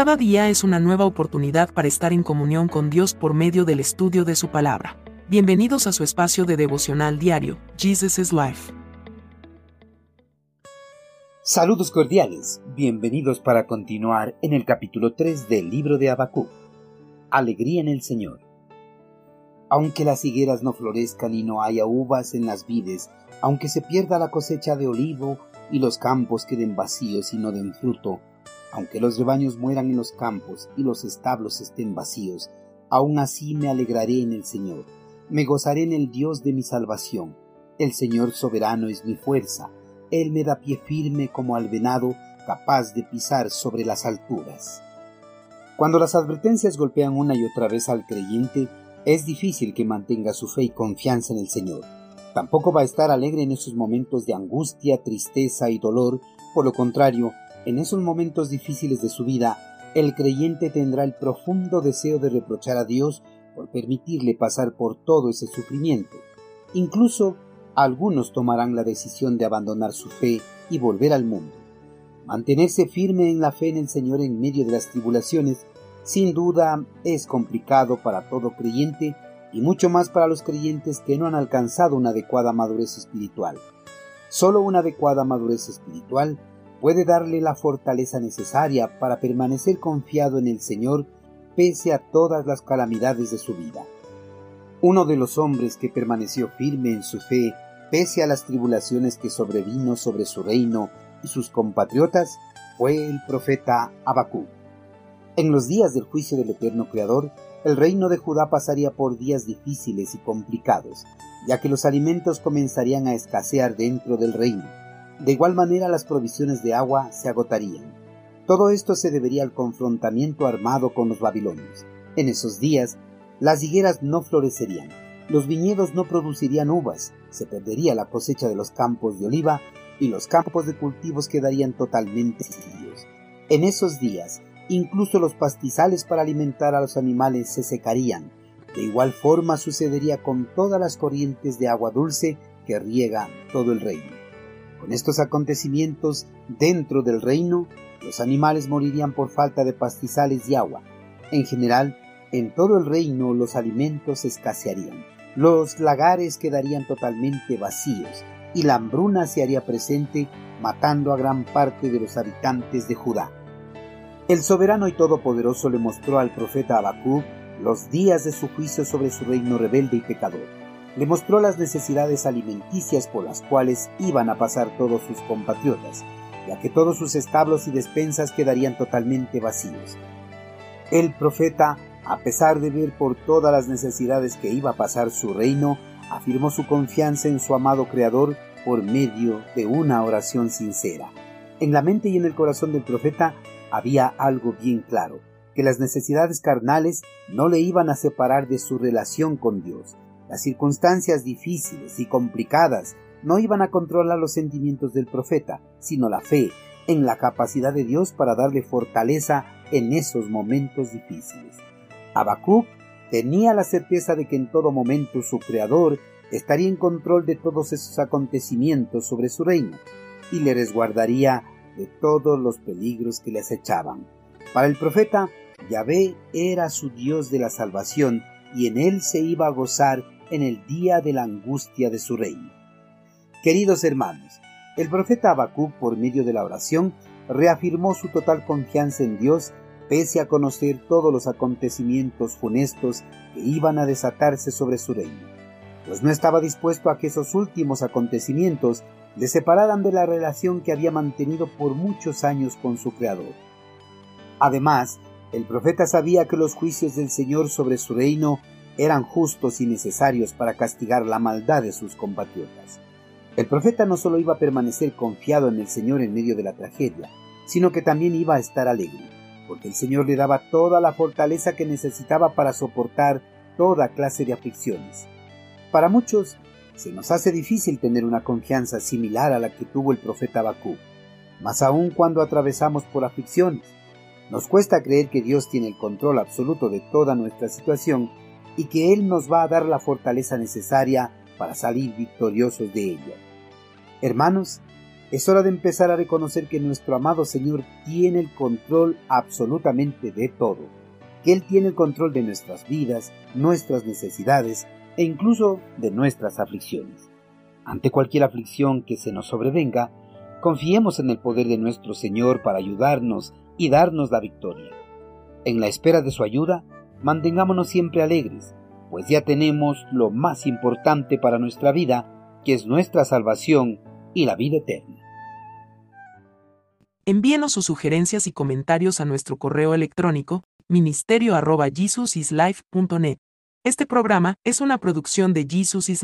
Cada día es una nueva oportunidad para estar en comunión con Dios por medio del estudio de su palabra. Bienvenidos a su espacio de devocional diario, Jesus is Life. Saludos cordiales, bienvenidos para continuar en el capítulo 3 del libro de Habacuc. Alegría en el Señor. Aunque las higueras no florezcan y no haya uvas en las vides, aunque se pierda la cosecha de olivo y los campos queden vacíos y no den fruto, aunque los rebaños mueran en los campos y los establos estén vacíos, aún así me alegraré en el Señor, me gozaré en el Dios de mi salvación. El Señor soberano es mi fuerza, Él me da pie firme como al venado, capaz de pisar sobre las alturas. Cuando las advertencias golpean una y otra vez al creyente, es difícil que mantenga su fe y confianza en el Señor. Tampoco va a estar alegre en esos momentos de angustia, tristeza y dolor, por lo contrario, en esos momentos difíciles de su vida, el creyente tendrá el profundo deseo de reprochar a Dios por permitirle pasar por todo ese sufrimiento. Incluso algunos tomarán la decisión de abandonar su fe y volver al mundo. Mantenerse firme en la fe en el Señor en medio de las tribulaciones, sin duda es complicado para todo creyente y mucho más para los creyentes que no han alcanzado una adecuada madurez espiritual. Solo una adecuada madurez espiritual puede darle la fortaleza necesaria para permanecer confiado en el Señor pese a todas las calamidades de su vida. Uno de los hombres que permaneció firme en su fe pese a las tribulaciones que sobrevino sobre su reino y sus compatriotas fue el profeta Abacú. En los días del juicio del eterno Creador, el reino de Judá pasaría por días difíciles y complicados, ya que los alimentos comenzarían a escasear dentro del reino de igual manera las provisiones de agua se agotarían. Todo esto se debería al confrontamiento armado con los babilonios. En esos días, las higueras no florecerían, los viñedos no producirían uvas, se perdería la cosecha de los campos de oliva y los campos de cultivos quedarían totalmente vacíos. En esos días, incluso los pastizales para alimentar a los animales se secarían. De igual forma sucedería con todas las corrientes de agua dulce que riega todo el reino. Con estos acontecimientos dentro del reino, los animales morirían por falta de pastizales y agua. En general, en todo el reino los alimentos escasearían. Los lagares quedarían totalmente vacíos y la hambruna se haría presente matando a gran parte de los habitantes de Judá. El soberano y todopoderoso le mostró al profeta Habacuc los días de su juicio sobre su reino rebelde y pecador le mostró las necesidades alimenticias por las cuales iban a pasar todos sus compatriotas, ya que todos sus establos y despensas quedarían totalmente vacíos. El profeta, a pesar de ver por todas las necesidades que iba a pasar su reino, afirmó su confianza en su amado Creador por medio de una oración sincera. En la mente y en el corazón del profeta había algo bien claro, que las necesidades carnales no le iban a separar de su relación con Dios, las circunstancias difíciles y complicadas no iban a controlar los sentimientos del profeta, sino la fe en la capacidad de Dios para darle fortaleza en esos momentos difíciles. Habacuc tenía la certeza de que en todo momento su Creador estaría en control de todos esos acontecimientos sobre su reino y le resguardaría de todos los peligros que le acechaban. Para el profeta, Yahvé era su Dios de la salvación y en él se iba a gozar en el día de la angustia de su reino. Queridos hermanos, el profeta Habacuc, por medio de la oración, reafirmó su total confianza en Dios pese a conocer todos los acontecimientos funestos que iban a desatarse sobre su reino, pues no estaba dispuesto a que esos últimos acontecimientos le separaran de la relación que había mantenido por muchos años con su Creador. Además, el profeta sabía que los juicios del Señor sobre su reino eran justos y necesarios para castigar la maldad de sus compatriotas. El profeta no solo iba a permanecer confiado en el Señor en medio de la tragedia, sino que también iba a estar alegre, porque el Señor le daba toda la fortaleza que necesitaba para soportar toda clase de aflicciones. Para muchos, se nos hace difícil tener una confianza similar a la que tuvo el profeta Bakú, más aún cuando atravesamos por aflicciones. Nos cuesta creer que Dios tiene el control absoluto de toda nuestra situación y que Él nos va a dar la fortaleza necesaria para salir victoriosos de ella. Hermanos, Es hora de empezar a reconocer que nuestro amado Señor tiene el control absolutamente de todo, que Él tiene el control de nuestras vidas, nuestras necesidades e incluso de nuestras aflicciones. Ante cualquier aflicción que se nos sobrevenga, confiemos en el poder de nuestro Señor para ayudarnos y darnos la victoria. En la espera de su ayuda, mantengámonos siempre alegres, pues ya tenemos lo más importante para nuestra vida, que es nuestra salvación y la vida eterna. Envíenos sus sugerencias y comentarios a nuestro correo electrónico ministerio.jesusislife.net. Este programa es una producción de Jesus is